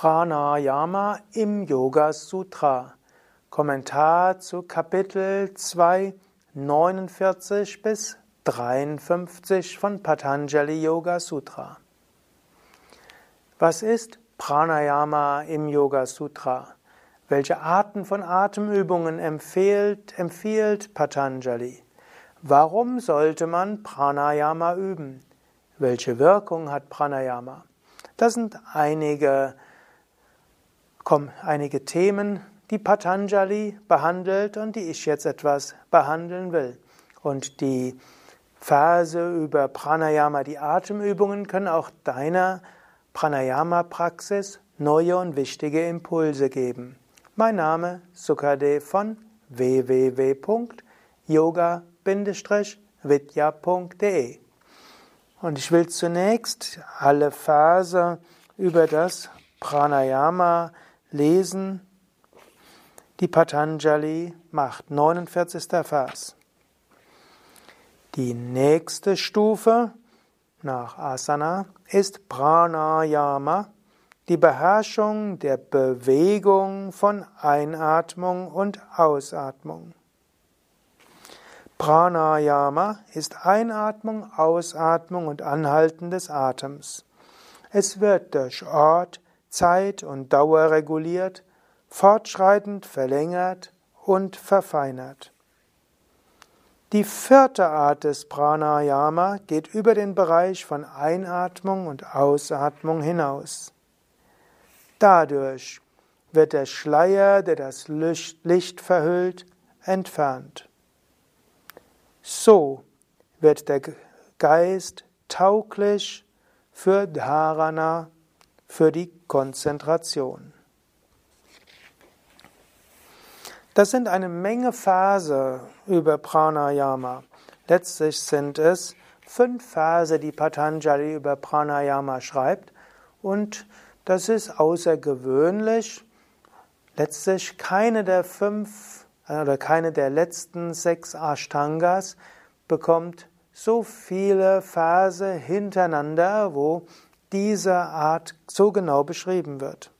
Pranayama im Yoga Sutra. Kommentar zu Kapitel 2, 49 bis 53 von Patanjali Yoga Sutra. Was ist Pranayama im Yoga Sutra? Welche Arten von Atemübungen empfiehlt, empfiehlt Patanjali? Warum sollte man Pranayama üben? Welche Wirkung hat Pranayama? Das sind einige, komm, einige Themen, die Patanjali behandelt und die ich jetzt etwas behandeln will. Und die Verse über Pranayama, die Atemübungen, können auch deiner Pranayama-Praxis neue und wichtige Impulse geben. Mein Name Sukade von www.yoga-vidya.de und ich will zunächst alle Verse über das Pranayama lesen, die Patanjali macht. 49. Vers. Die nächste Stufe nach Asana ist Pranayama, die Beherrschung der Bewegung von Einatmung und Ausatmung. Pranayama ist Einatmung, Ausatmung und Anhalten des Atems. Es wird durch Ort, Zeit und Dauer reguliert, fortschreitend verlängert und verfeinert. Die vierte Art des Pranayama geht über den Bereich von Einatmung und Ausatmung hinaus. Dadurch wird der Schleier, der das Licht verhüllt, entfernt. So wird der Geist tauglich für Dharana, für die Konzentration. Das sind eine Menge Verse über Pranayama. Letztlich sind es fünf Verse, die Patanjali über Pranayama schreibt. Und das ist außergewöhnlich. Letztlich keine der fünf oder keine der letzten sechs Ashtangas bekommt so viele Verse hintereinander, wo diese Art so genau beschrieben wird.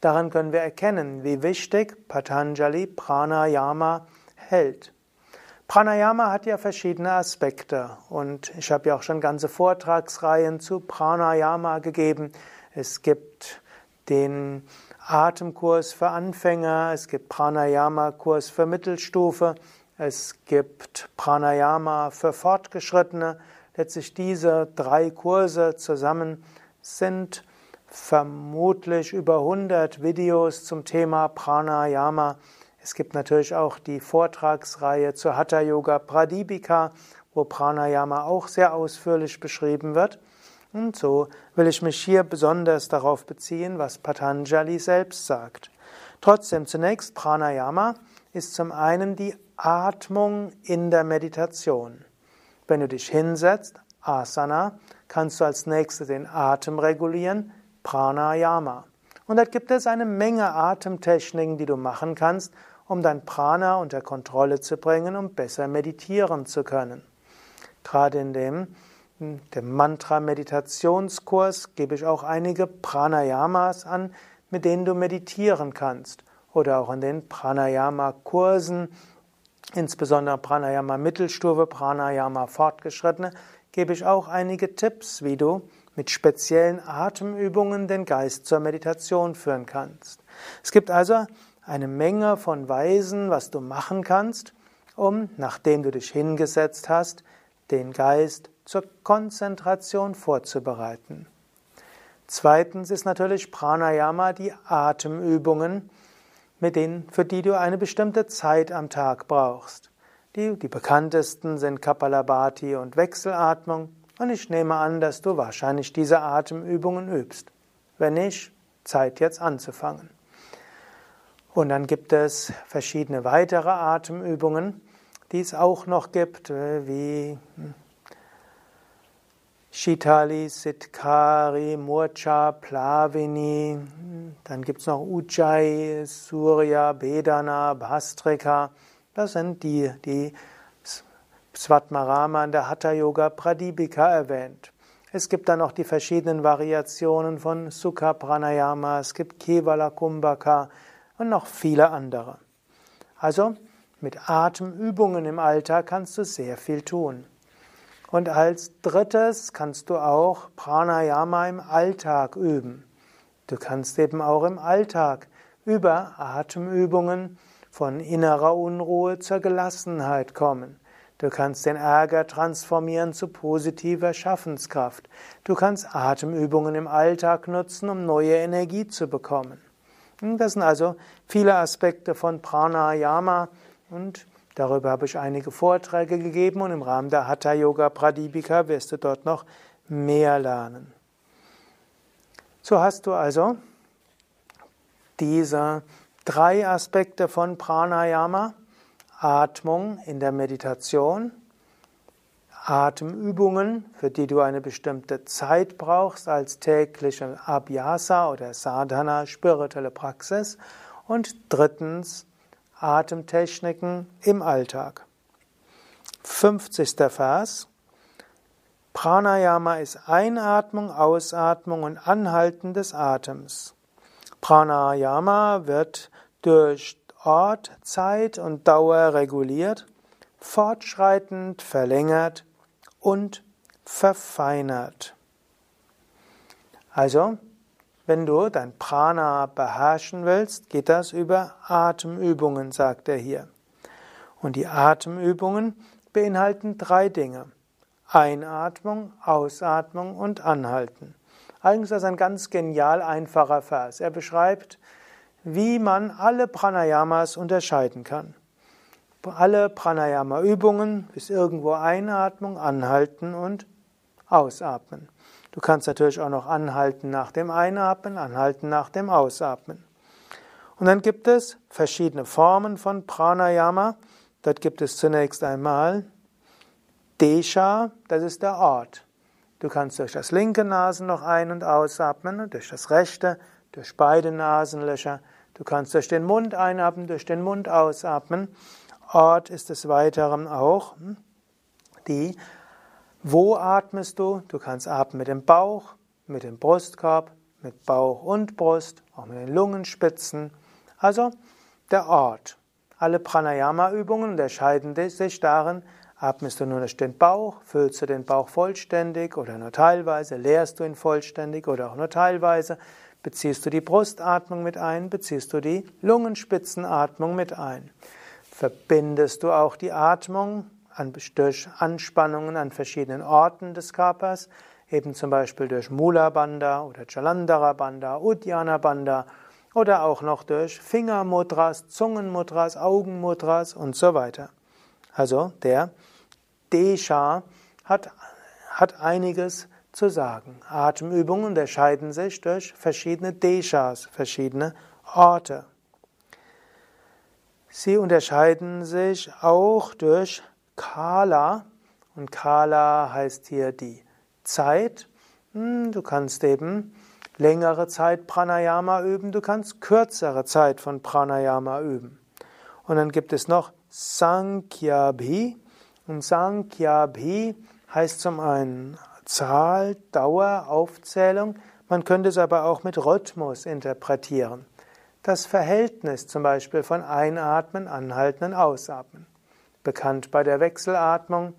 Daran können wir erkennen, wie wichtig Patanjali Pranayama hält. Pranayama hat ja verschiedene Aspekte und ich habe ja auch schon ganze Vortragsreihen zu Pranayama gegeben. Es gibt den Atemkurs für Anfänger, es gibt Pranayama-Kurs für Mittelstufe, es gibt Pranayama für Fortgeschrittene. Letztlich diese drei Kurse zusammen sind vermutlich über 100 Videos zum Thema Pranayama. Es gibt natürlich auch die Vortragsreihe zur Hatha Yoga Pradipika, wo Pranayama auch sehr ausführlich beschrieben wird. Und so will ich mich hier besonders darauf beziehen, was Patanjali selbst sagt. Trotzdem zunächst Pranayama ist zum einen die Atmung in der Meditation. Wenn du dich hinsetzt, Asana, kannst du als nächstes den Atem regulieren, Pranayama. Und da gibt es eine Menge Atemtechniken, die du machen kannst, um dein Prana unter Kontrolle zu bringen, um besser meditieren zu können. Gerade in dem dem Mantra-Meditationskurs gebe ich auch einige Pranayamas an, mit denen du meditieren kannst. Oder auch in den Pranayama-Kursen, insbesondere Pranayama Mittelstufe, Pranayama Fortgeschrittene, gebe ich auch einige Tipps, wie du mit speziellen Atemübungen den Geist zur Meditation führen kannst. Es gibt also eine Menge von Weisen, was du machen kannst, um, nachdem du dich hingesetzt hast, den Geist zur Konzentration vorzubereiten. Zweitens ist natürlich Pranayama die Atemübungen, mit denen, für die du eine bestimmte Zeit am Tag brauchst. Die, die bekanntesten sind Kapalabhati und Wechselatmung und ich nehme an, dass du wahrscheinlich diese Atemübungen übst. Wenn nicht, Zeit jetzt anzufangen. Und dann gibt es verschiedene weitere Atemübungen, die es auch noch gibt, äh, wie hm, Shitali, Sitkari, Murcha, Plavini, dann gibt es noch Ujjayi, Surya, Bedana, Bhastrika. Das sind die, die Svatmarama in der Hatha Yoga Pradipika erwähnt. Es gibt dann noch die verschiedenen Variationen von Sukha Pranayama, es gibt Kevala Kumbhaka und noch viele andere. Also mit Atemübungen im Alltag kannst du sehr viel tun. Und als drittes kannst du auch Pranayama im Alltag üben. Du kannst eben auch im Alltag über Atemübungen von innerer Unruhe zur Gelassenheit kommen. Du kannst den Ärger transformieren zu positiver Schaffenskraft. Du kannst Atemübungen im Alltag nutzen, um neue Energie zu bekommen. Das sind also viele Aspekte von Pranayama und darüber habe ich einige Vorträge gegeben und im Rahmen der Hatha Yoga Pradipika wirst du dort noch mehr lernen. So hast du also diese drei Aspekte von Pranayama. Atmung in der Meditation, Atemübungen, für die du eine bestimmte Zeit brauchst als tägliche Abhyasa oder Sadhana, spirituelle Praxis und drittens Atemtechniken im Alltag. 50. Vers. Pranayama ist Einatmung, Ausatmung und Anhalten des Atems. Pranayama wird durch Ort, Zeit und Dauer reguliert, fortschreitend verlängert und verfeinert. Also, wenn du dein Prana beherrschen willst, geht das über Atemübungen, sagt er hier. Und die Atemübungen beinhalten drei Dinge. Einatmung, Ausatmung und Anhalten. Eigentlich ist das ein ganz genial einfacher Vers. Er beschreibt wie man alle Pranayamas unterscheiden kann. Alle Pranayama-Übungen ist irgendwo Einatmung, Anhalten und Ausatmen. Du kannst natürlich auch noch anhalten nach dem Einatmen, anhalten nach dem Ausatmen. Und dann gibt es verschiedene Formen von Pranayama. Dort gibt es zunächst einmal Desha, das ist der Ort. Du kannst durch das linke Nasenloch ein- und ausatmen, durch das rechte, durch beide Nasenlöcher, Du kannst durch den Mund einatmen, durch den Mund ausatmen. Ort ist des Weiteren auch hm, die, wo atmest du? Du kannst atmen mit dem Bauch, mit dem Brustkorb, mit Bauch und Brust, auch mit den Lungenspitzen. Also der Ort. Alle Pranayama-Übungen unterscheiden sich darin, atmest du nur durch den Bauch, füllst du den Bauch vollständig oder nur teilweise, leerst du ihn vollständig oder auch nur teilweise, Beziehst du die Brustatmung mit ein, beziehst du die Lungenspitzenatmung mit ein. Verbindest du auch die Atmung durch Anspannungen an verschiedenen Orten des Körpers, eben zum Beispiel durch Mula Bandha oder Jalandhara Bandha, Uddiyana Bandha oder auch noch durch Fingermudras, Zungenmudras, Augenmudras und so weiter. Also der Desha hat, hat einiges zu sagen. Atemübungen unterscheiden sich durch verschiedene Deshas, verschiedene Orte. Sie unterscheiden sich auch durch Kala. Und Kala heißt hier die Zeit. Hm, du kannst eben längere Zeit Pranayama üben, du kannst kürzere Zeit von Pranayama üben. Und dann gibt es noch Sankhya-Bhi. Und Sankhya-Bhi heißt zum einen Zahl, Dauer, Aufzählung. Man könnte es aber auch mit Rhythmus interpretieren. Das Verhältnis zum Beispiel von Einatmen, Anhalten und Ausatmen. Bekannt bei der Wechselatmung.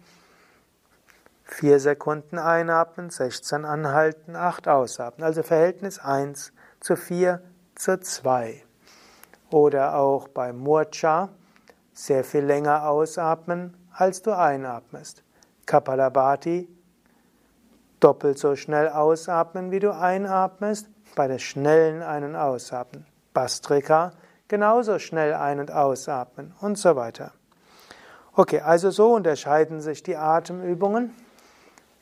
Vier Sekunden einatmen, 16 anhalten, 8 ausatmen. Also Verhältnis 1 zu 4 zu 2. Oder auch bei Murcha sehr viel länger ausatmen, als du einatmest. Kapalabhati doppelt so schnell ausatmen, wie du einatmest, bei der schnellen Ein- und Ausatmen. Bastrika genauso schnell ein- und ausatmen und so weiter. Okay, also so unterscheiden sich die Atemübungen,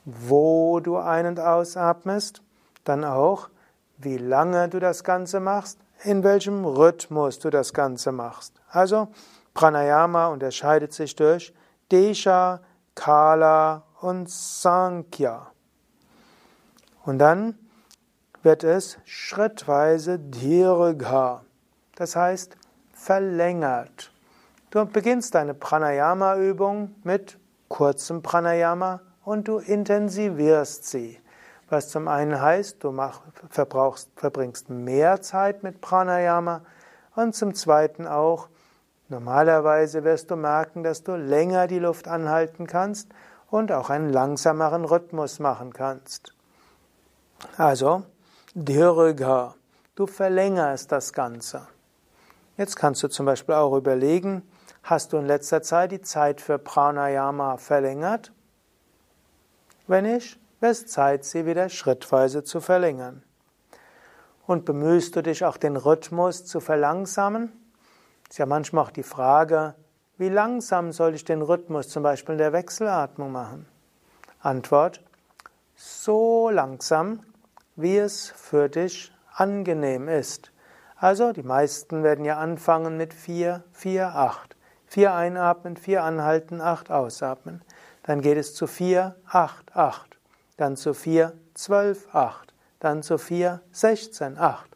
wo du ein- und ausatmest, dann auch, wie lange du das Ganze machst, in welchem Rhythmus du das Ganze machst. Also Pranayama unterscheidet sich durch Desha, Kala und Sankhya. Und dann wird es schrittweise Dirgha, das heißt verlängert. Du beginnst deine Pranayama-Übung mit kurzem Pranayama und du intensivierst sie. was zum einen heißt, du mach, verbringst mehr Zeit mit Pranayama und zum zweiten auch, normalerweise wirst du merken, dass du länger die Luft anhalten kannst und auch einen langsameren Rhythmus machen kannst. Also, Dirga, du verlängerst das Ganze. Jetzt kannst du zum Beispiel auch überlegen, hast du in letzter Zeit die Zeit für Pranayama verlängert? Wenn nicht, wäre es Zeit, sie wieder schrittweise zu verlängern. Und bemühst du dich auch den Rhythmus zu verlangsamen? Ist ja manchmal auch die Frage, wie langsam soll ich den Rhythmus zum Beispiel in der Wechselatmung machen? Antwort, so langsam, wie es für dich angenehm ist. Also die meisten werden ja anfangen mit 4, 4, 8. 4 einatmen, 4 anhalten, 8 ausatmen. Dann geht es zu 4, 8, 8. Dann zu 4, 12, 8. Dann zu 4, 16, 8.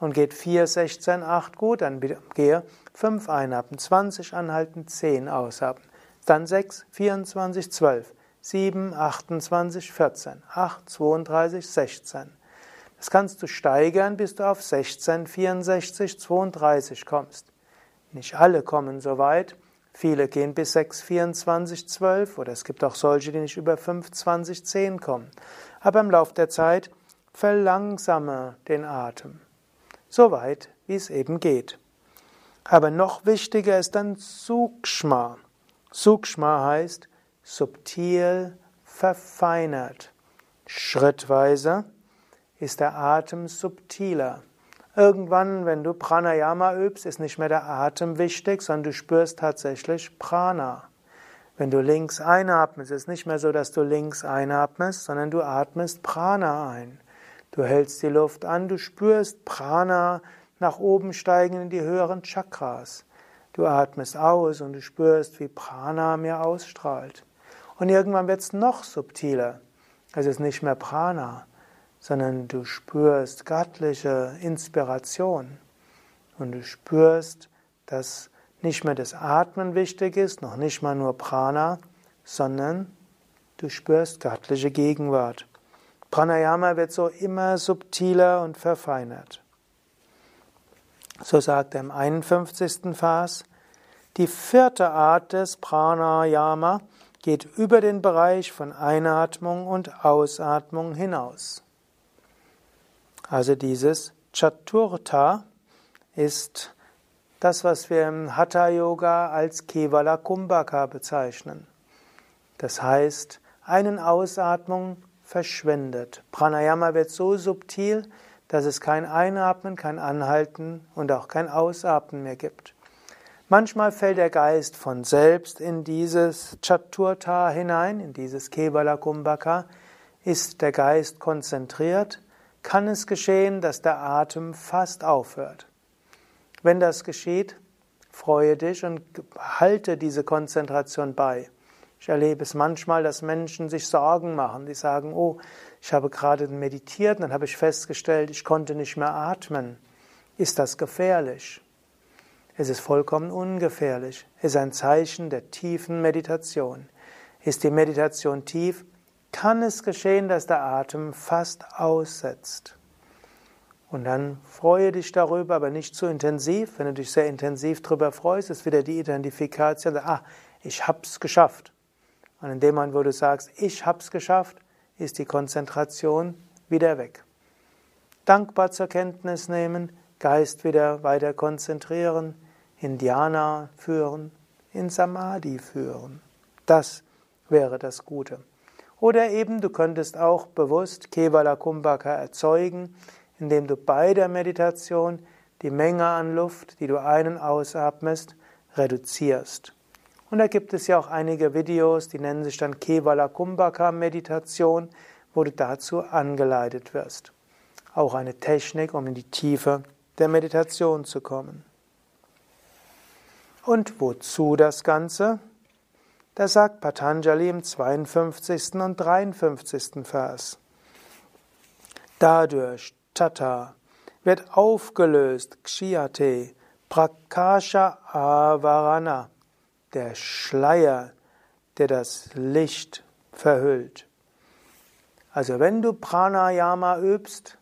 Und geht 4, 16, 8 gut, dann gehe 5 einatmen, 20 anhalten, 10 ausatmen. Dann 6, 24, 12. 7, 28, 14. 8, 32, 16. Das kannst du steigern, bis du auf 16, 64, 32 kommst. Nicht alle kommen so weit. Viele gehen bis 6, 24, 12 oder es gibt auch solche, die nicht über 5, 20, 10 kommen. Aber im Laufe der Zeit verlangsame den Atem. So weit, wie es eben geht. Aber noch wichtiger ist dann Sukshma. Sukshma heißt subtil, verfeinert, schrittweise ist der Atem subtiler. Irgendwann, wenn du Pranayama übst, ist nicht mehr der Atem wichtig, sondern du spürst tatsächlich Prana. Wenn du links einatmest, ist es nicht mehr so, dass du links einatmest, sondern du atmest Prana ein. Du hältst die Luft an, du spürst Prana nach oben steigen in die höheren Chakras. Du atmest aus und du spürst, wie Prana mir ausstrahlt. Und irgendwann wird es noch subtiler. Es ist nicht mehr Prana, sondern du spürst göttliche Inspiration und du spürst, dass nicht mehr das Atmen wichtig ist, noch nicht mal nur Prana, sondern du spürst göttliche Gegenwart. Pranayama wird so immer subtiler und verfeinert. So sagt er im 51. Vers, die vierte Art des Pranayama geht über den Bereich von Einatmung und Ausatmung hinaus. Also dieses Chaturtha ist das, was wir im Hatha Yoga als Kevala Kumbhaka bezeichnen. Das heißt, einen Ausatmung verschwendet. Pranayama wird so subtil, dass es kein Einatmen, kein Anhalten und auch kein Ausatmen mehr gibt. Manchmal fällt der Geist von selbst in dieses Chaturtha hinein, in dieses Kevala Kumbhaka. Ist der Geist konzentriert, kann es geschehen, dass der Atem fast aufhört. Wenn das geschieht, freue dich und halte diese Konzentration bei. Ich erlebe es manchmal, dass Menschen sich Sorgen machen. Die sagen, oh, ich habe gerade meditiert und dann habe ich festgestellt, ich konnte nicht mehr atmen. Ist das gefährlich? Es ist vollkommen ungefährlich. Es ist ein Zeichen der tiefen Meditation. Ist die Meditation tief, kann es geschehen, dass der Atem fast aussetzt. Und dann freue dich darüber, aber nicht zu intensiv. Wenn du dich sehr intensiv darüber freust, ist wieder die Identifikation, ah, ich hab's geschafft. Und in dem Moment, wo du sagst, ich hab's geschafft, ist die Konzentration wieder weg. Dankbar zur Kenntnis nehmen, Geist wieder weiter konzentrieren, in führen, in Samadhi führen. Das wäre das Gute. Oder eben du könntest auch bewusst Kevala Kumbhaka erzeugen, indem du bei der Meditation die Menge an Luft, die du ein- ausatmest, reduzierst. Und da gibt es ja auch einige Videos, die nennen sich dann Kevala Kumbhaka Meditation, wo du dazu angeleitet wirst. Auch eine Technik, um in die Tiefe der Meditation zu kommen. Und wozu das Ganze? Da sagt Patanjali im 52. und 53. Vers. Dadurch, Tata, wird aufgelöst, Kshyate, Prakasha Avarana, der Schleier, der das Licht verhüllt. Also wenn du Pranayama übst,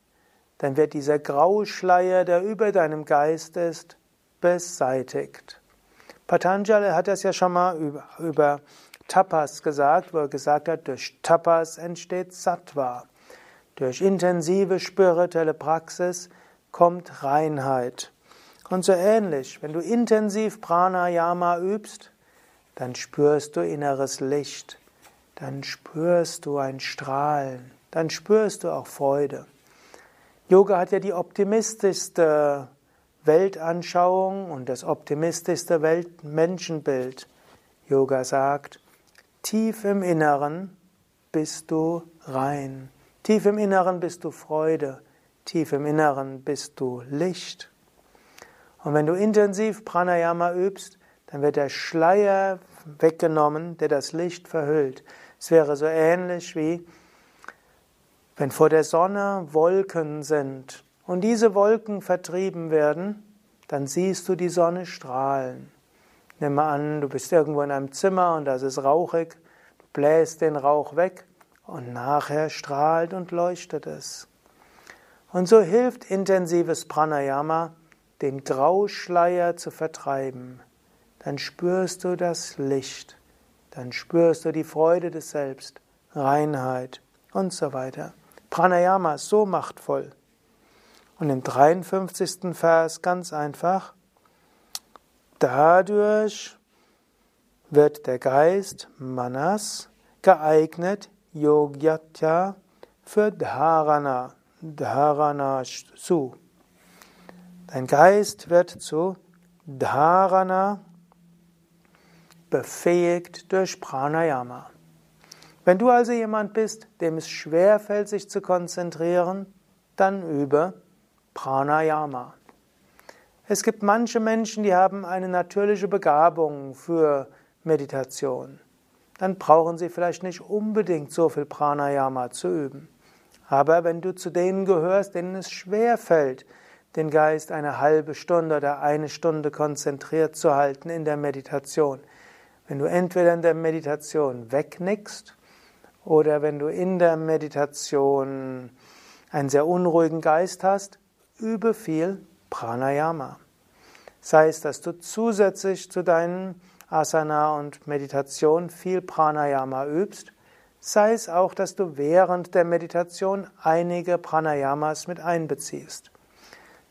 dann wird dieser graue Schleier, der über deinem Geist ist, beseitigt. Patanjali hat das ja schon mal über, über Tapas gesagt, wo er gesagt hat, durch Tapas entsteht Sattva. Durch intensive spirituelle Praxis kommt Reinheit. Und so ähnlich, wenn du intensiv Pranayama übst, dann spürst du inneres Licht, dann spürst du ein Strahlen, dann spürst du auch Freude. Yoga hat ja die optimistischste Weltanschauung und das optimistischste Weltmenschenbild. Yoga sagt, tief im Inneren bist du rein, tief im Inneren bist du Freude, tief im Inneren bist du Licht. Und wenn du intensiv Pranayama übst, dann wird der Schleier weggenommen, der das Licht verhüllt. Es wäre so ähnlich wie wenn vor der Sonne Wolken sind und diese Wolken vertrieben werden, dann siehst du die Sonne strahlen. Nimm mal an, du bist irgendwo in einem Zimmer und das ist rauchig, du bläst den Rauch weg und nachher strahlt und leuchtet es. Und so hilft intensives Pranayama, den Grauschleier zu vertreiben. Dann spürst du das Licht, dann spürst du die Freude des Selbst, Reinheit und so weiter. Pranayama ist so machtvoll. Und im 53. Vers ganz einfach, dadurch wird der Geist Manas geeignet, Yogyatya, für Dharana, Dharana su. Dein Geist wird zu Dharana befähigt durch Pranayama. Wenn du also jemand bist, dem es schwer fällt, sich zu konzentrieren, dann übe Pranayama. Es gibt manche Menschen, die haben eine natürliche Begabung für Meditation. Dann brauchen sie vielleicht nicht unbedingt so viel Pranayama zu üben. Aber wenn du zu denen gehörst, denen es schwer fällt, den Geist eine halbe Stunde oder eine Stunde konzentriert zu halten in der Meditation, wenn du entweder in der Meditation wegnickst oder wenn du in der Meditation einen sehr unruhigen Geist hast, übe viel Pranayama. Sei es, dass du zusätzlich zu deinen Asana und Meditation viel Pranayama übst, sei es auch, dass du während der Meditation einige Pranayamas mit einbeziehst.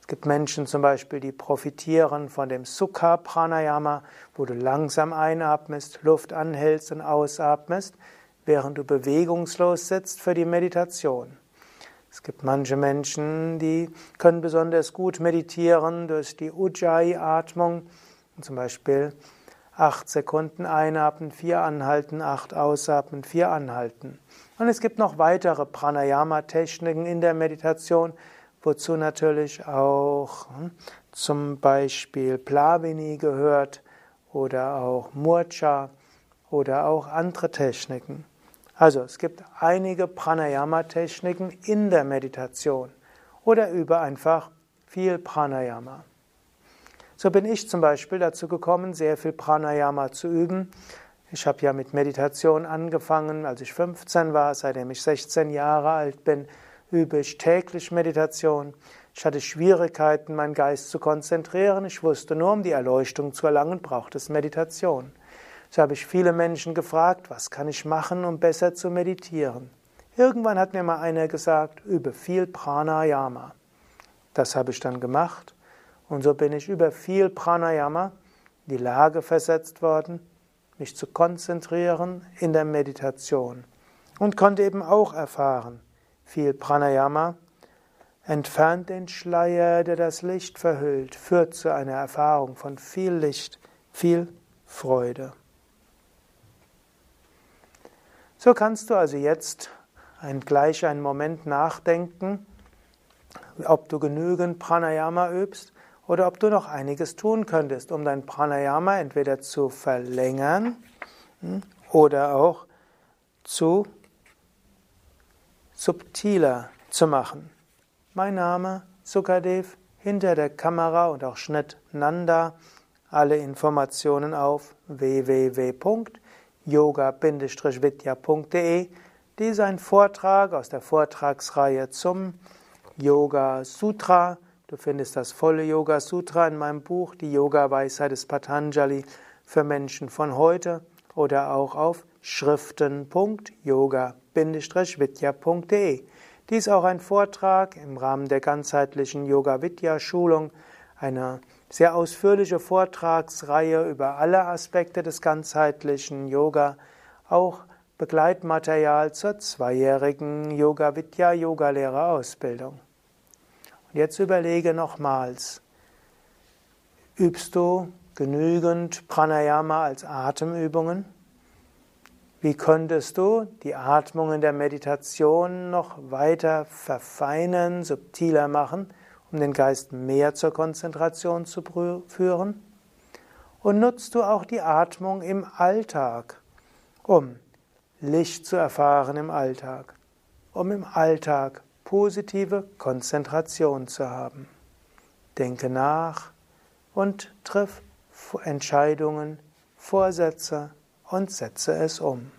Es gibt Menschen zum Beispiel, die profitieren von dem Sukha Pranayama, wo du langsam einatmest, Luft anhältst und ausatmest während du bewegungslos sitzt für die Meditation. Es gibt manche Menschen, die können besonders gut meditieren durch die Ujjayi-Atmung, zum Beispiel acht Sekunden einatmen, vier anhalten, acht ausatmen, vier anhalten. Und es gibt noch weitere Pranayama-Techniken in der Meditation, wozu natürlich auch hm, zum Beispiel Plavini gehört oder auch Murcha oder auch andere Techniken. Also es gibt einige Pranayama-Techniken in der Meditation oder über einfach viel Pranayama. So bin ich zum Beispiel dazu gekommen, sehr viel Pranayama zu üben. Ich habe ja mit Meditation angefangen, als ich 15 war, seitdem ich 16 Jahre alt bin, übe ich täglich Meditation. Ich hatte Schwierigkeiten, meinen Geist zu konzentrieren. Ich wusste nur, um die Erleuchtung zu erlangen, braucht es Meditation. So habe ich viele Menschen gefragt, was kann ich machen, um besser zu meditieren. Irgendwann hat mir mal einer gesagt, übe viel Pranayama. Das habe ich dann gemacht und so bin ich über viel Pranayama in die Lage versetzt worden, mich zu konzentrieren in der Meditation und konnte eben auch erfahren, viel Pranayama entfernt den Schleier, der das Licht verhüllt, führt zu einer Erfahrung von viel Licht, viel Freude. So kannst du also jetzt ein, gleich einen Moment nachdenken, ob du genügend Pranayama übst oder ob du noch einiges tun könntest, um dein Pranayama entweder zu verlängern hm, oder auch zu subtiler zu machen. Mein Name Sukadev, hinter der Kamera und auch Schnitt Nanda. Alle Informationen auf www yoga-vidya.de Dies ist ein Vortrag aus der Vortragsreihe zum Yoga Sutra. Du findest das volle Yoga Sutra in meinem Buch Die Yoga Weisheit des Patanjali für Menschen von heute oder auch auf schriften.yoga-vidya.de. Dies ist auch ein Vortrag im Rahmen der ganzheitlichen Yoga Vidya Schulung, eine sehr ausführliche Vortragsreihe über alle Aspekte des ganzheitlichen Yoga, auch Begleitmaterial zur zweijährigen Yoga Vidya Yogalehrerausbildung. Und jetzt überlege nochmals, übst du genügend Pranayama als Atemübungen? Wie könntest du die Atmung in der Meditation noch weiter verfeinern, subtiler machen, um den Geist mehr zur Konzentration zu führen? Und nutzt du auch die Atmung im Alltag, um Licht zu erfahren im Alltag, um im Alltag positive Konzentration zu haben? Denke nach und triff Entscheidungen, Vorsätze, und setze es um.